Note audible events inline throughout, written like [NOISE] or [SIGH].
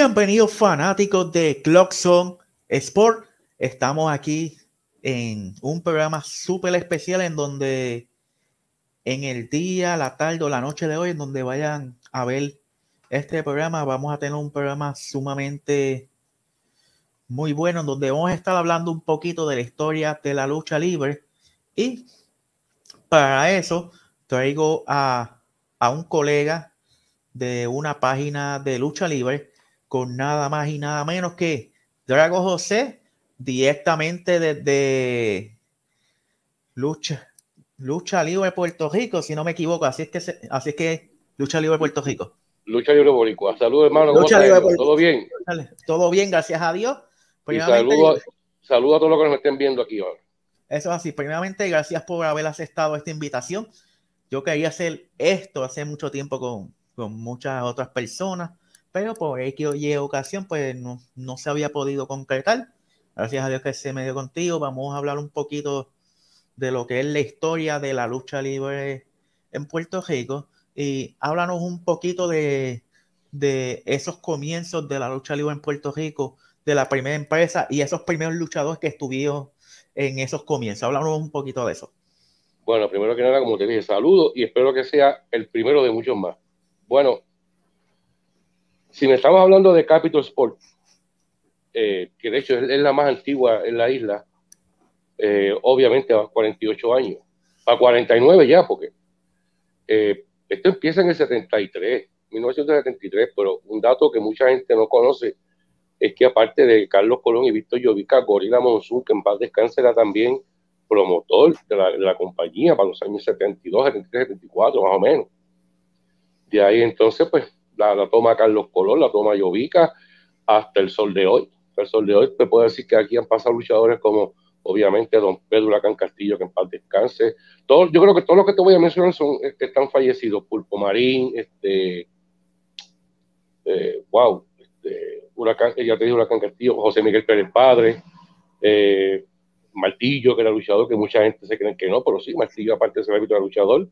Bienvenidos fanáticos de Clockson Sport. Estamos aquí en un programa súper especial en donde en el día, la tarde o la noche de hoy, en donde vayan a ver este programa, vamos a tener un programa sumamente muy bueno, en donde vamos a estar hablando un poquito de la historia de la lucha libre. Y para eso traigo a, a un colega de una página de lucha libre con nada más y nada menos que Drago José, directamente desde Lucha, Lucha Libre Puerto Rico, si no me equivoco. Así es que, así es que Lucha Libre Puerto Rico. Lucha Libre Boricua. Saludos, hermano. Lucha Libre ¿Todo bien? Todo bien, gracias a Dios. Saludos saludo a todos los que nos estén viendo aquí ahora. Eso es así. Primeramente, gracias por haber aceptado esta invitación. Yo quería hacer esto hace mucho tiempo con, con muchas otras personas pero por X y ocasión, pues no, no, se había podido concretar. Gracias a Dios que se me dio contigo. Vamos a hablar un poquito de lo que es la historia de la lucha libre en Puerto Rico y háblanos un poquito de, de esos comienzos de la lucha libre en Puerto Rico, de la primera empresa y esos primeros luchadores que estuvieron en esos comienzos. Háblanos un poquito de eso. Bueno, primero que nada, como te dije, saludo y espero que sea el primero de muchos más. Bueno, si me estamos hablando de Capital Sport, eh, que de hecho es, la más antigua en la isla, eh, obviamente a 48 años, a 49 ya, porque eh, esto empieza en el 73, 1973, pero un dato que mucha gente no conoce es que aparte de Carlos Colón y Víctor Llovica, Gorila Monzón, que en paz descanse, era también promotor de la, de la compañía para los años 72, 73, 74, más o menos. De ahí entonces, pues la, toma Carlos Colón, la toma Llovica, hasta el sol de hoy. El sol de hoy te puedo decir que aquí han pasado luchadores como obviamente don Pedro Lacán Castillo, que en paz descanse. Todo, yo creo que todos los que te voy a mencionar son que están fallecidos. Pulpo Marín, este, eh, wow, este, Huracán, ya te dije Huracán Castillo, José Miguel Pérez Padre, eh, Martillo, que era luchador, que mucha gente se cree que no, pero sí, Martillo aparte de ser árbitro luchador.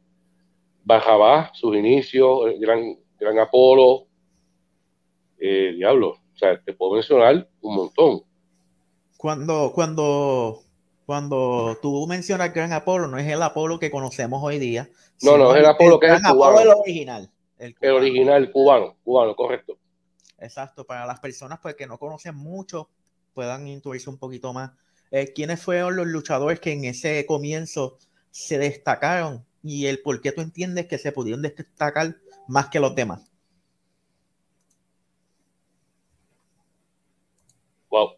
Bajabá, sus inicios, el gran Gran Apolo, eh, diablo, o sea, te puedo mencionar un montón. Cuando, cuando, cuando tú mencionas Gran Apolo, no es el Apolo que conocemos hoy día. No, no, es el Apolo que es el cubano. el original. El, original cubano, cubano, correcto. Exacto, para las personas pues, que no conocen mucho, puedan intuirse un poquito más. Eh, ¿Quiénes fueron los luchadores que en ese comienzo se destacaron y el por qué tú entiendes que se pudieron destacar más que los demás? Wow.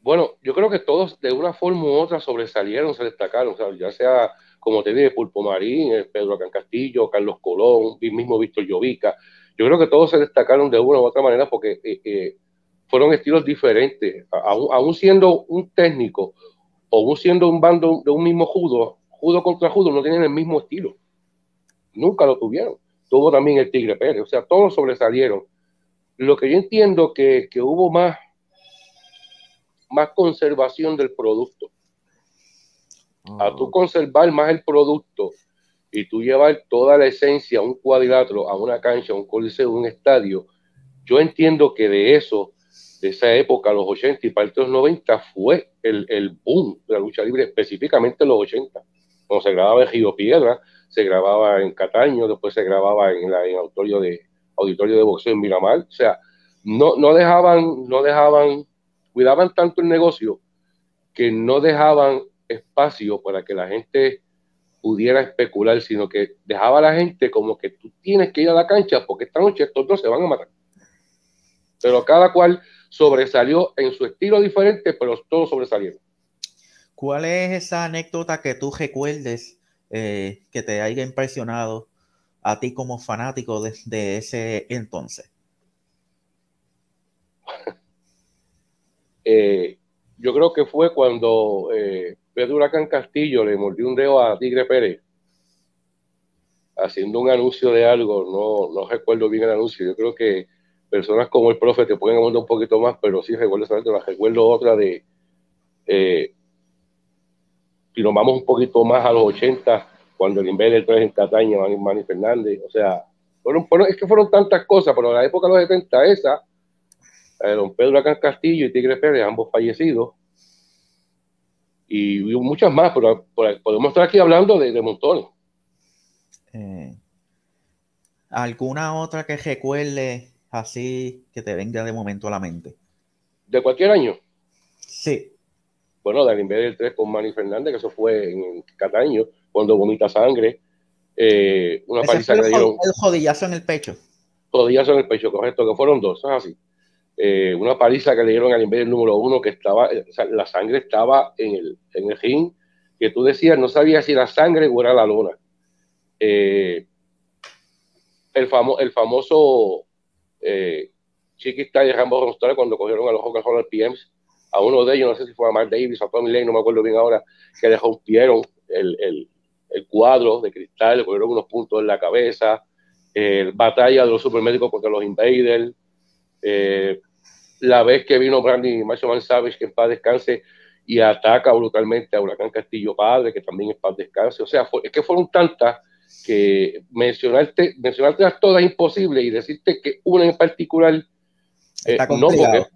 Bueno, yo creo que todos de una forma u otra sobresalieron, se destacaron, ya sea, como te dije, Pulpo Marín, eh, Pedro Can Castillo, Carlos Colón, mismo Víctor Llovica. Yo creo que todos se destacaron de una u otra manera porque eh, eh, fueron estilos diferentes. Aún, siendo un técnico o aún siendo un bando de un mismo judo, judo contra judo no tienen el mismo estilo. Nunca lo tuvieron tuvo también el Tigre Pérez, o sea, todos sobresalieron. Lo que yo entiendo que, que hubo más, más conservación del producto. A tú ah. conservar más el producto y tú llevar toda la esencia, un cuadrilátero, a una cancha, un coliseo, un estadio, yo entiendo que de eso, de esa época, los 80 y parte de los 90, fue el, el boom de la lucha libre, específicamente en los 80, cuando se grababa el Río Piedra, se grababa en Cataño, después se grababa en, la, auditorio, de, auditorio de boxeo en Miramar. O sea, no, no dejaban, no dejaban, cuidaban tanto el negocio que no dejaban espacio para que la gente pudiera especular, sino que dejaba a la gente como que tú tienes que ir a la cancha porque esta noche estos dos se van a matar. Pero cada cual sobresalió en su estilo diferente, pero todos sobresalieron. ¿Cuál es esa anécdota que tú recuerdes eh, que te haya impresionado a ti como fanático de, ese entonces? Eh, yo creo que fue cuando eh, Pedro Huracán Castillo le mordió un dedo a Tigre Pérez haciendo un anuncio de algo, no, no recuerdo bien el anuncio, yo creo que personas como el profe te pueden hablar un poquito más, pero sí recuerdo esa recuerdo otra de si nos vamos un poquito más a los 80, cuando el Invader 3 en Cataña, Manny, Fernández, o sea, fueron, es que fueron tantas cosas, pero en la época de los 70, esa, don Pedro Acán Castillo y Tigre Pérez, ambos fallecidos. Y muchas más, pero, podemos estar aquí hablando de, montones. Eh, ¿Alguna otra que recuerde así que te venga de momento a la mente? ¿De cualquier año? Sí. Bueno, de del 3 con Manny Fernández, que eso fue en Cataño, cuando vomita sangre. Eh, una paliza que dieron. El jodillazo en el pecho. Jodillazo en el pecho, correcto, que fueron dos, es así. Eh, una paliza que le dieron al del número uno, que estaba, la sangre estaba en el, en el ring, que tú decías, no sabías si era sangre o era la lona. Eh, el, famo, el famoso eh, Chiquita y Rambo cuando cogieron a los Coca-Cola PMs, a uno de ellos, no sé si fue a Mark Davis o a Tommy Lane, no me acuerdo bien ahora, que le rompieron el, el, el cuadro de cristal, le cogieron unos puntos en la cabeza, batalla de los supermédicos contra los invaders, eh, la vez que vino Brandy Macho Savage, que en paz descanse, y ataca brutalmente a Huracán Castillo Padre, que también en paz descanse. O sea, es que fueron tantas que mencionarte, mencionarte todas es imposible y decirte que una en particular eh, está no, porque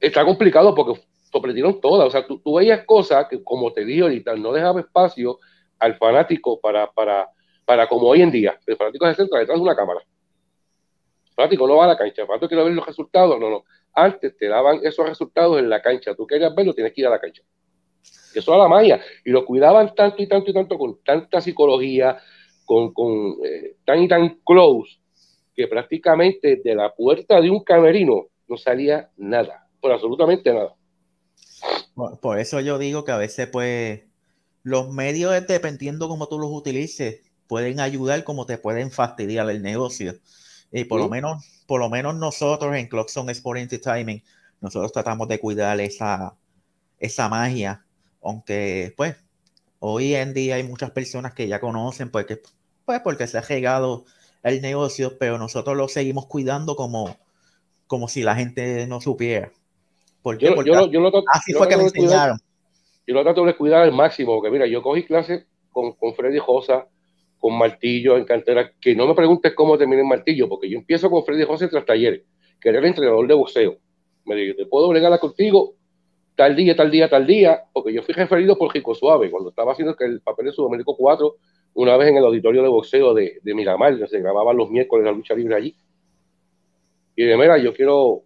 está complicado porque sorprendieron todas. O sea, tú, veías cosas que, como te dije ahorita, no dejaba espacio al fanático para, para, para como hoy en día. El fanático se centra detrás de una cámara fanático no va a la cancha, el fanático quiere ver los resultados, no, no. Antes te daban esos resultados en la cancha, tú querías verlo, tienes que ir a la cancha. Eso era la magia, y lo cuidaban tanto y tanto y tanto, con tanta psicología, con, con eh, tan y tan close, que prácticamente de la puerta de un camerino no salía nada, por absolutamente nada. Por, eso yo digo que a veces, pues, los medios, dependiendo cómo tú los utilices, pueden ayudar como te pueden fastidiar el negocio. Y por, lo menos, por lo menos nosotros en Clockson Sport Entertainment, nosotros tratamos de cuidar esa, esa magia, aunque pues hoy en día hay muchas personas que ya conocen porque, pues, porque se ha llegado el negocio, pero nosotros lo seguimos cuidando como, como si la gente no supiera. Porque, así fue que me enseñaron. yo lo trato de cuidar al máximo, porque mira, yo cogí clases con, con Freddy Josa, con martillo en cantera, que no me preguntes cómo terminé el martillo, porque yo empiezo con Freddy José tras talleres, que era el entrenador de boxeo. Me dijo, ¿te puedo bregar contigo? Tal día, tal día, tal día, porque yo fui referido por Rico Suave, cuando estaba haciendo el papel de Sudamérico 4, una vez en el auditorio de boxeo de, de Miramar, que se grababan los miércoles la lucha libre allí. Y de mira, yo quiero,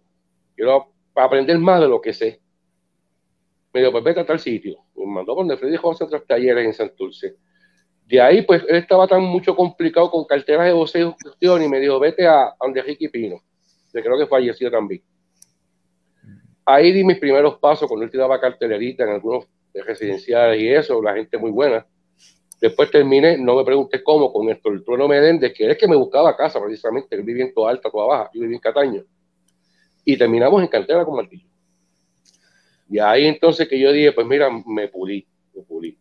quiero aprender más de lo que sé. Me dijo, pues vete a tal sitio. Me mandó con Freddy José tras talleres en Santurce de ahí, pues él estaba tan mucho complicado con carteras de voceo y me dijo, vete a, a donde Ricky Pino, que creo que falleció también. Ahí di mis primeros pasos cuando él tiraba cartelerita en algunos residenciales y eso, la gente muy buena. Después terminé, no me pregunté cómo, con el trueno Menéndez, que es que me buscaba casa precisamente, él vivía en toda alta, toda baja, yo vivía en Cataño. Y terminamos en cantera con Martillo. Y ahí entonces que yo dije, pues mira, me pulí, me pulí.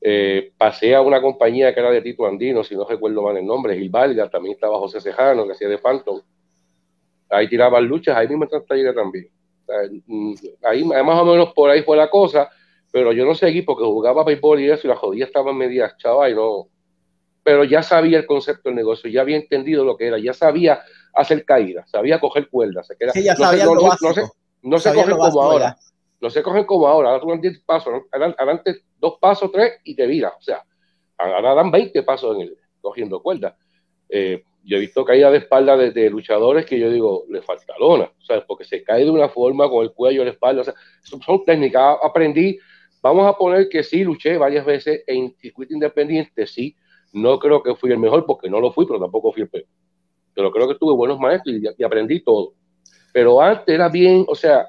Eh, pasé a una compañía que era de Tito Andino, si no recuerdo mal el nombre, Gil Valga, también estaba José Cejano, que hacía de Phantom. Ahí tiraban luchas, ahí mismo en taller también. Mm, ahí más o menos por ahí fue la cosa, pero yo no seguí porque jugaba béisbol y eso, y las rodillas estaban medias chavas y no. Pero ya sabía el concepto del negocio, ya había entendido lo que era, ya sabía hacer caídas, sabía coger cuerdas. Sí, ya sabía no, se, no se cogen como ahora. No se cogen como ahora, ahora tú 10 pasos, adelante dos pasos, tres y te viras. O sea, ahora dan 20 pasos en el, cogiendo cuerda. Eh, yo he visto caída de espalda de, luchadores que yo digo, le falta lona, sea, Porque se cae de una forma con el cuello, la espalda, o sea, son, técnicas. Aprendí, vamos a poner que sí, luché varias veces en circuito independiente, sí. No creo que fui el mejor porque no lo fui, pero tampoco fui el peor. Pero creo que tuve buenos maestros y, aprendí todo. Pero antes era bien, o sea,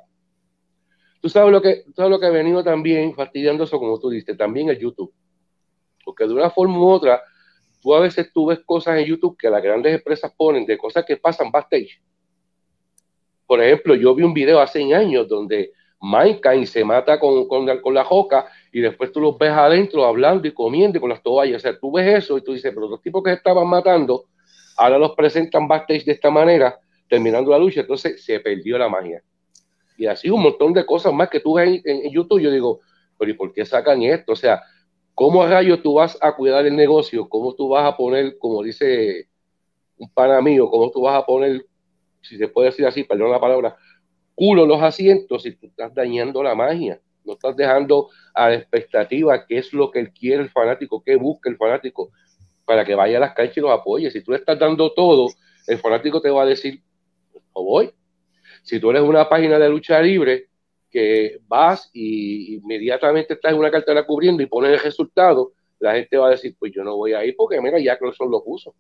Tú sabes lo que, sabes lo que ha venido también fastidiando eso, como tú dices, también el YouTube. Porque de una forma u otra, tú a veces tú ves cosas en YouTube que las grandes empresas ponen de cosas que pasan backstage. Por ejemplo, yo vi un video hace años donde Mankind se mata con, con, con, la joca y después tú los ves adentro hablando y comiendo con las toallas. O sea, tú ves eso y tú dices, pero los tipos que estaban matando, ahora los presentan backstage de esta manera, terminando la lucha. Entonces se perdió la magia y así un montón de cosas más que tú ves en, YouTube. Yo digo, pero ¿y por qué sacan esto? O sea, ¿cómo a rayo tú vas a cuidar el negocio? ¿Cómo tú vas a poner, como dice un pana mío, cómo tú vas a poner, si se puede decir así, perdón la palabra, culo los asientos y tú estás dañando la magia. No estás dejando a la expectativa qué es lo que él quiere el fanático, qué busca el fanático para que vaya a las canchas y los apoye. Si tú le estás dando todo, el fanático te va a decir, no voy. Si tú eres una página de lucha libre que vas y inmediatamente estás en una cartera cubriendo y pones el resultado, la gente va a decir, pues yo no voy a ir porque mira, ya son lo puso.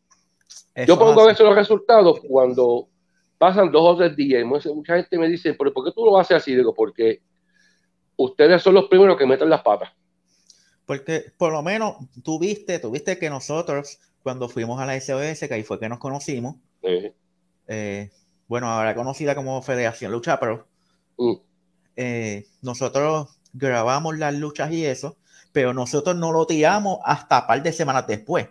yo pongo a veces los resultados cuando pasan dos o tres días y mucha gente me dice, ¿pero por qué tú lo haces así? Digo, porque ustedes son los primeros que meten las patas. Porque por lo menos tú viste, tú viste que nosotros, cuando fuimos a la SOS, que ahí fue que nos conocimos, eh, bueno, ahora conocida como Federación Lucha Pro, mm. eh, nosotros grabamos las luchas y eso, pero nosotros no lo tiramos hasta un par de semanas después.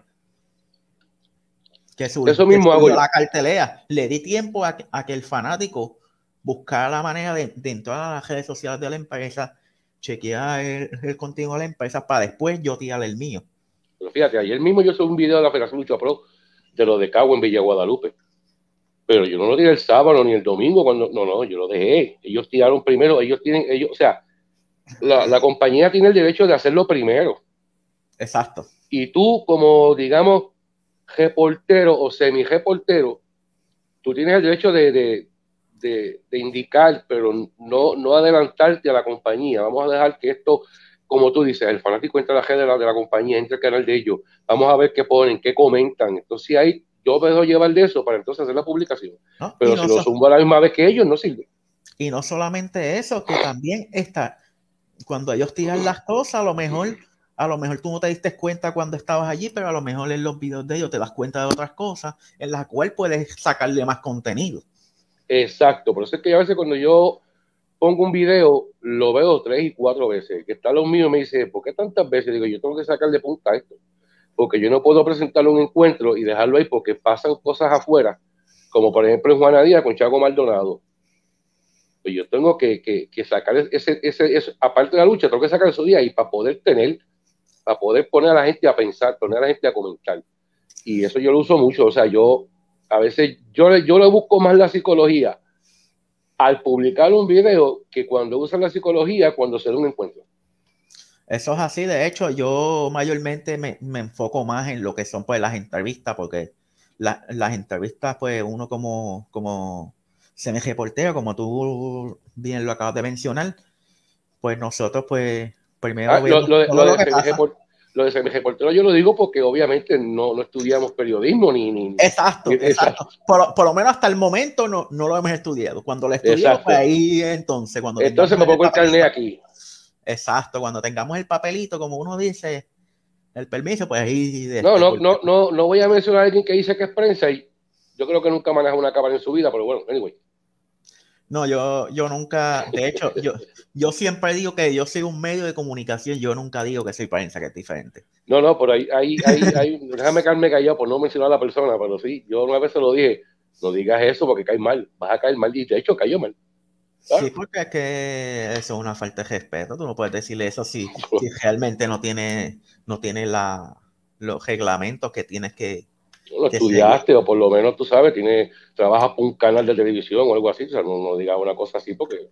Que Eso mismo hago la cartelera. Le di tiempo a, que el fanático buscara la manera de, entrar a las redes sociales de la empresa, chequear el, el contenido de la empresa para después yo tirar el mío. Pero fíjate, ayer mismo yo subí un video de la Federación Lucha Pro de lo de Cabo en Villa Guadalupe. Pero yo no lo tiré el sábado ni el domingo, cuando no, no, yo lo dejé. Ellos tiraron primero, ellos tienen, ellos, o sea, la, la compañía tiene el derecho de hacerlo primero. Exacto. Y tú, como digamos, reportero o semi-reportero, tú tienes el derecho de, indicar, pero no, no adelantarte a la compañía. Vamos a dejar que esto, como tú dices, el fanático entra a la red de la, de la compañía, entra al canal de ellos. Vamos a ver qué ponen, qué comentan. Entonces ahí yo me dejo llevar de eso para entonces hacer la publicación. pero si lo sumo a la misma vez que ellos, no sirve. Y no solamente eso, que también está, cuando ellos tiran las cosas, a lo mejor a lo mejor tú no te diste cuenta cuando estabas allí, pero a lo mejor en los videos de ellos te das cuenta de otras cosas en las cuales puedes sacarle más contenido. Exacto, por eso es que a veces cuando yo pongo un video, lo veo tres y cuatro veces. Que está lo mío me dice, ¿por qué tantas veces? Digo, yo tengo que sacarle punta a esto. Porque yo no puedo presentarle un encuentro y dejarlo ahí porque pasan cosas afuera, como por ejemplo en Juana Díaz con Chago Maldonado. Pues yo tengo que, que, sacar ese, ese, aparte de la lucha, tengo que sacar eso día y para poder tener para poder poner a la gente a pensar, poner a la gente a comentar. Y eso yo lo uso mucho, o sea, yo a veces yo, yo le busco más la psicología al publicar un video que cuando usan la psicología cuando se da un encuentro. Eso es así, de hecho, yo mayormente me, enfoco más en lo que son pues las entrevistas, porque las entrevistas, pues uno como, como CMG como tú bien lo acabas de mencionar, pues nosotros pues Primero ah, lo, de, lo, de CMG Portero yo lo digo porque obviamente no, no estudiamos periodismo ni... ni exacto, exacto. Por, por, lo menos hasta el momento no, no lo hemos estudiado. Cuando lo estudiamos, pues ahí entonces... Cuando entonces me pongo el, carnet aquí. Exacto, cuando tengamos el papelito, como uno dice, el permiso, pues ahí... No, no, no, no, no voy a mencionar a alguien que dice que es prensa y yo creo que nunca maneja una cámara en su vida, pero bueno, anyway. No, yo, yo nunca, de hecho, yo, yo siempre digo que yo soy un medio de comunicación, yo nunca digo que soy prensa, que es diferente. No, no, por ahí, ahí, ahí, ahí [LAUGHS] déjame quedarme callado por no mencionar a la persona, pero sí, yo una vez se lo dije, no digas eso porque cae mal, vas a caer mal, y de hecho cayó mal. Sí, porque es que eso es una falta de respeto, tú no puedes decirle eso si, [LAUGHS] si realmente no tiene, no tiene la, los reglamentos que tienes que, lo estudiaste o por lo menos tú sabes, tiene, trabajas por un canal de televisión o algo así, o sea, no, no digas una cosa así porque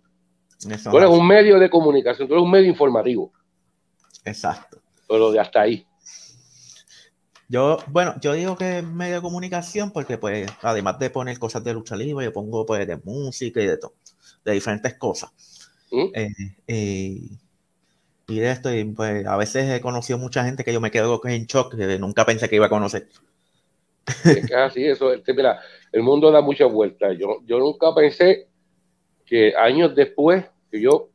tú eres un medio de comunicación, tú eres un medio informativo. Exacto. Pero de hasta ahí. Yo, bueno, yo digo que es medio de comunicación porque pues además de poner cosas de lucha libre, yo pongo pues de música y de todo, de diferentes cosas. ¿Mm? Eh, eh, y de esto, y, pues a veces he conocido mucha gente que yo me quedo en shock, que nunca pensé que iba a conocer. Así, eso, este, mira, el mundo da muchas vueltas. Yo, yo nunca pensé que años después, que yo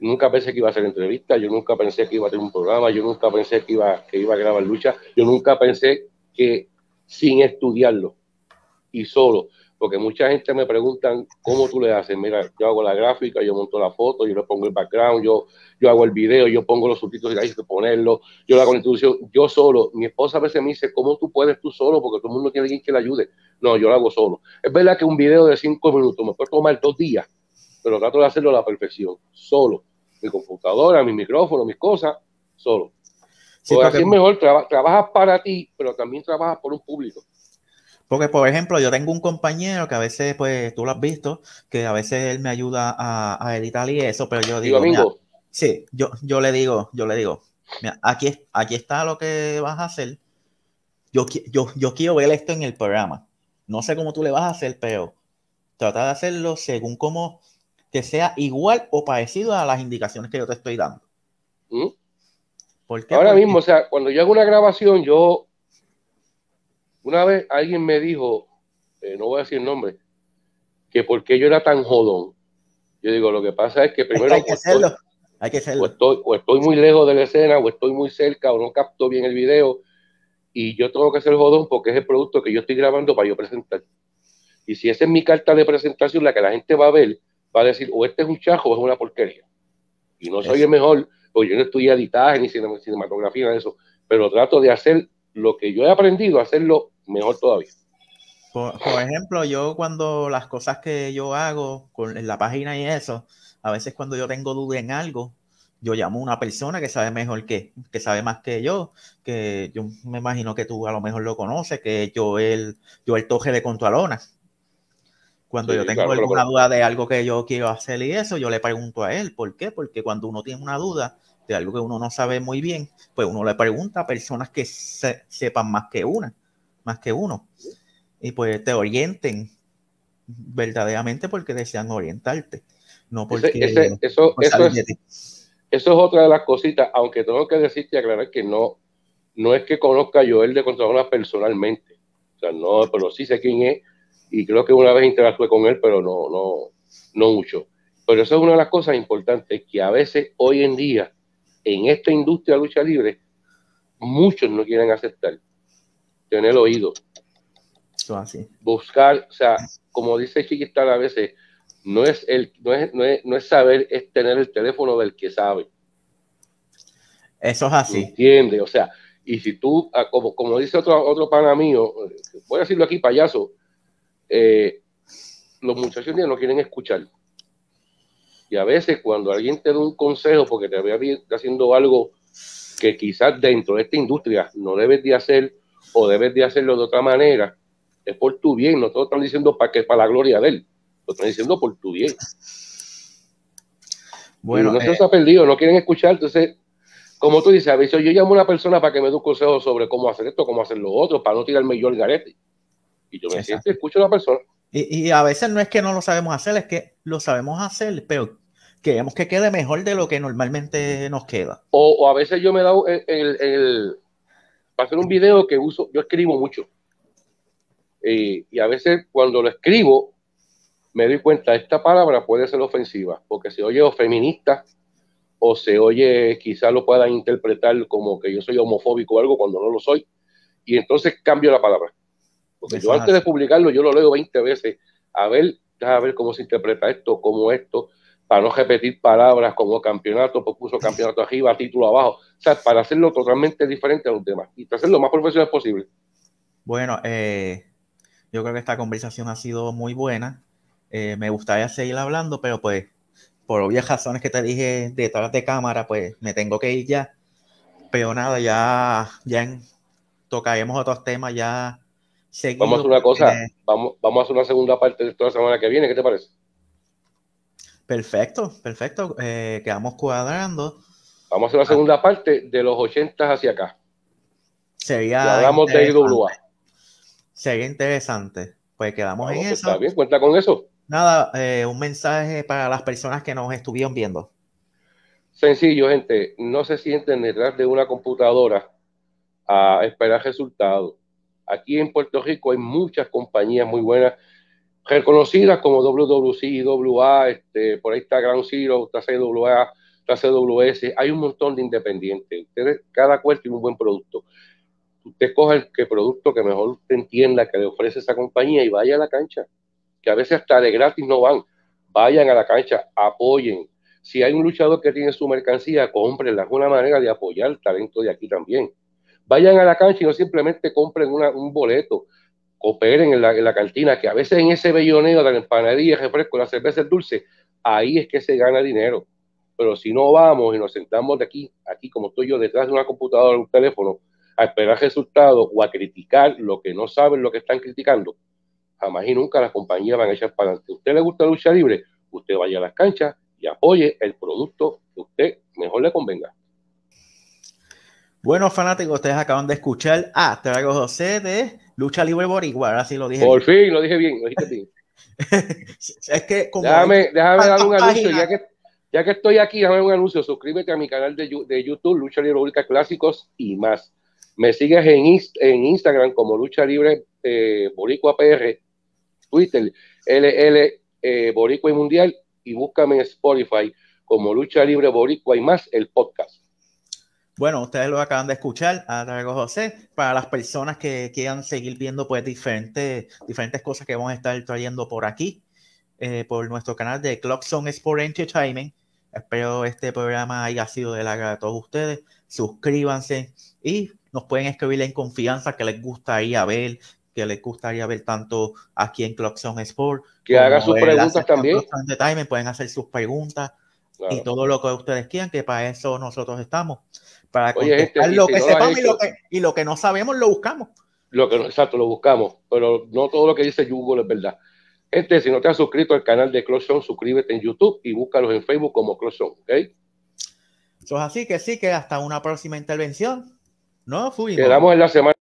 nunca pensé que iba a hacer entrevistas, yo nunca pensé que iba a tener un programa, yo nunca pensé que iba, que iba a grabar lucha, yo nunca pensé que sin estudiarlo y solo porque mucha gente me preguntan cómo tú le haces. Mira, yo hago la gráfica, yo monto la foto, yo le pongo el background, yo, yo hago el video, yo pongo los subtítulos y hay que ponerlo, yo la hago la introducción, yo solo. Mi esposa a veces me dice, ¿cómo tú puedes tú solo? Porque todo el mundo tiene alguien que le ayude. No, yo lo hago solo. Es verdad que un video de cinco minutos me puede tomar dos días, pero trato de hacerlo a la perfección, solo. Mi computadora, mi micrófono, mis cosas, solo. Sí, así es mejor, trabajas para ti, pero también trabajas por un público. Porque, por ejemplo, yo tengo un compañero que a veces, pues, tú lo has visto, que a veces él me ayuda a, a editar y eso, pero yo digo, mira, sí, yo, yo le digo, yo le digo, mira, aquí, aquí está lo que vas a hacer. Yo, yo, yo quiero ver esto en el programa. No sé cómo tú le vas a hacer, pero trata de hacerlo según como que sea igual o parecido a las indicaciones que yo te estoy dando. ¿Mm? Ahora mismo, o sea, cuando yo hago una grabación, yo una vez alguien me dijo, eh, no voy a decir el nombre, que por qué yo era tan jodón. Yo digo, lo que pasa es que primero... hay que hacerlo. hay que hacerlo. O estoy, o estoy muy lejos de la escena, o estoy muy cerca, o no capto bien el video, y yo tengo que ser jodón porque es el producto que yo estoy grabando para yo presentar. Y si esa es mi carta de presentación, la que la gente va a ver, va a decir, o este es un chajo o es una porquería. Y no soy el mejor, porque yo no estudié editaje ni cinematografía, nada de eso, pero trato de hacer lo que yo he aprendido, hacerlo mejor todavía. Por, ejemplo, yo cuando las cosas que yo hago con, en la página y eso, a veces cuando yo tengo duda en algo, yo llamo a una persona que sabe mejor que, que sabe más que yo, que yo me imagino que tú a lo mejor lo conoces, que es Joel, Joel Toje de Controlona. Cuando yo tengo alguna duda de algo que yo quiero hacer y eso, yo le pregunto a él. ¿Por qué? Porque cuando uno tiene una duda de algo que uno no sabe muy bien, pues uno le pregunta a personas que sepan más que una, más que uno. Y pues te orienten verdaderamente porque desean orientarte. No porque eso, eso, es, eso es otra de las cositas, aunque tengo que decirte y aclarar que no, no es que conozca yo él de Contralona personalmente. O sea, no, pero sí sé quién es y creo que una vez interactué con él, pero no, no, no mucho. Pero eso es una de las cosas importantes que a veces hoy en día, en esta industria de lucha libre, muchos no quieren aceptar. Tener oído. así. Buscar, o sea, como dice Chiquistar a veces, no es, el, no es, no, es, no es saber, es tener el teléfono del que sabe. Eso es así. ¿Entiende? O sea, y si tú, ah, como, como dice otro, otro pana mío, voy a decirlo aquí, payaso, eh, los muchachos no quieren escuchar. Y a veces cuando alguien te da un consejo porque te ve haciendo algo que quizás dentro de esta industria no debes de hacer o debes de hacerlo de otra manera, es por tu bien, no te lo están diciendo para que para la gloria de él, lo están diciendo por tu bien. Bueno, no se eh, ha perdido, no quieren escuchar, entonces, como tú dices, a veces yo llamo a una persona para que me dé un consejo sobre cómo hacer esto, cómo hacer lo otro, para no tirarme yo el garete. Y yo me siento y escucho a la persona. Y, a veces no es que no lo sabemos hacer, es que lo sabemos hacer, pero queremos que quede mejor de lo que normalmente nos queda. O, a veces yo me he dado el, el, para hacer un video que uso, yo escribo mucho. y a veces cuando lo escribo, me doy cuenta, esta palabra puede ser ofensiva, porque se oye feminista o se oye, quizás lo puedan interpretar como que yo soy homofóbico o algo cuando no lo soy. Y entonces cambio la palabra. Porque yo antes de publicarlo, yo lo leo 20 veces, a ver, a ver cómo se interpreta esto, cómo esto, para no repetir palabras como campeonato, pues puso campeonato arriba, título abajo, o sea, para hacerlo totalmente diferente a los demás y hacerlo lo más profesional posible. Bueno, eh, yo creo que esta conversación ha sido muy buena. Eh, me gustaría seguir hablando, pero pues por obvias razones que te dije detrás de cámara, pues me tengo que ir ya. Pero nada, ya, ya tocaremos otros temas ya vamos a hacer una cosa, vamos, vamos a hacer una segunda parte de toda la semana que viene, ¿qué te parece? Perfecto, perfecto, eh, quedamos cuadrando. Vamos a hacer la segunda parte de los 80 hacia acá. Sería. hablamos de IWA. Sería interesante. Pues quedamos en pues eso. Está bien, cuenta con eso. Nada, eh, un mensaje para las personas que nos estuvieron viendo. Sencillo, gente. No se sienten detrás de una computadora a esperar resultados. Aquí en Puerto Rico hay muchas compañías muy buenas, reconocidas como WWC, WA, este, por ahí está Ground Zero, está CWA, está CWS, hay un montón de independientes. Ustedes, cada cual tiene un buen producto. Usted coja el que producto que mejor usted entienda que le ofrece esa compañía y vaya a la cancha. Que a veces hasta de gratis no van. Vayan a la cancha, apoyen. Si hay un luchador que tiene su mercancía, cómprenla. Es una manera de apoyar el talento de aquí también vayan a la cancha y no simplemente compren un boleto, cooperen en la, en la, cantina, que a veces en ese belloneo de la empanadilla, refresco, la cerveza, el dulce, ahí es que se gana dinero. Pero si no vamos y nos sentamos de aquí, aquí como estoy yo, detrás de una computadora, un teléfono, a esperar resultados o a criticar lo que no saben lo que están criticando, jamás y nunca las compañías van a echar para adelante. ¿A usted le gusta la lucha libre? Usted vaya a las canchas y apoye el producto que usted mejor le convenga. Bueno, fanáticos, ustedes acaban de escuchar a Trago José de Lucha Libre Boricua, ahora sí lo dije. Por fin, lo dije bien, lo dije bien. [LAUGHS] es que como déjame, déjame dar un anuncio, ya que, ya que estoy aquí, déjame un anuncio, suscríbete a mi canal de, de YouTube, Lucha Libre Boricua Clásicos y más. Me sigues en, en Instagram como Lucha Libre eh, Boricua PR, Twitter, LL eh, Boricua y Mundial, y búscame en Spotify como Lucha Libre Boricua y más el podcast. Bueno, ustedes lo acaban de escuchar a Drago José. Para las personas que quieran seguir viendo pues diferentes, diferentes cosas que vamos a estar trayendo por aquí, eh, por nuestro canal de Clockson Sport Entertainment. Espero este programa haya sido de la de todos ustedes. Suscríbanse y nos pueden escribir en confianza que les gustaría ver, que les gustaría ver tanto aquí en Clockson Sport. Que haga sus preguntas también. pueden hacer sus preguntas y todo lo que ustedes quieran, que para eso nosotros estamos para contestar lo que sepamos y, lo que, no sabemos lo buscamos. Lo que exacto, lo buscamos, pero no todo lo que dice Google es verdad. Gente, si no te has suscrito al canal de Closon, suscríbete en YouTube y búscalos en Facebook como Closon, ¿ok? Eso es así que sí, que hasta una próxima intervención. No fuimos. Quedamos en la semana.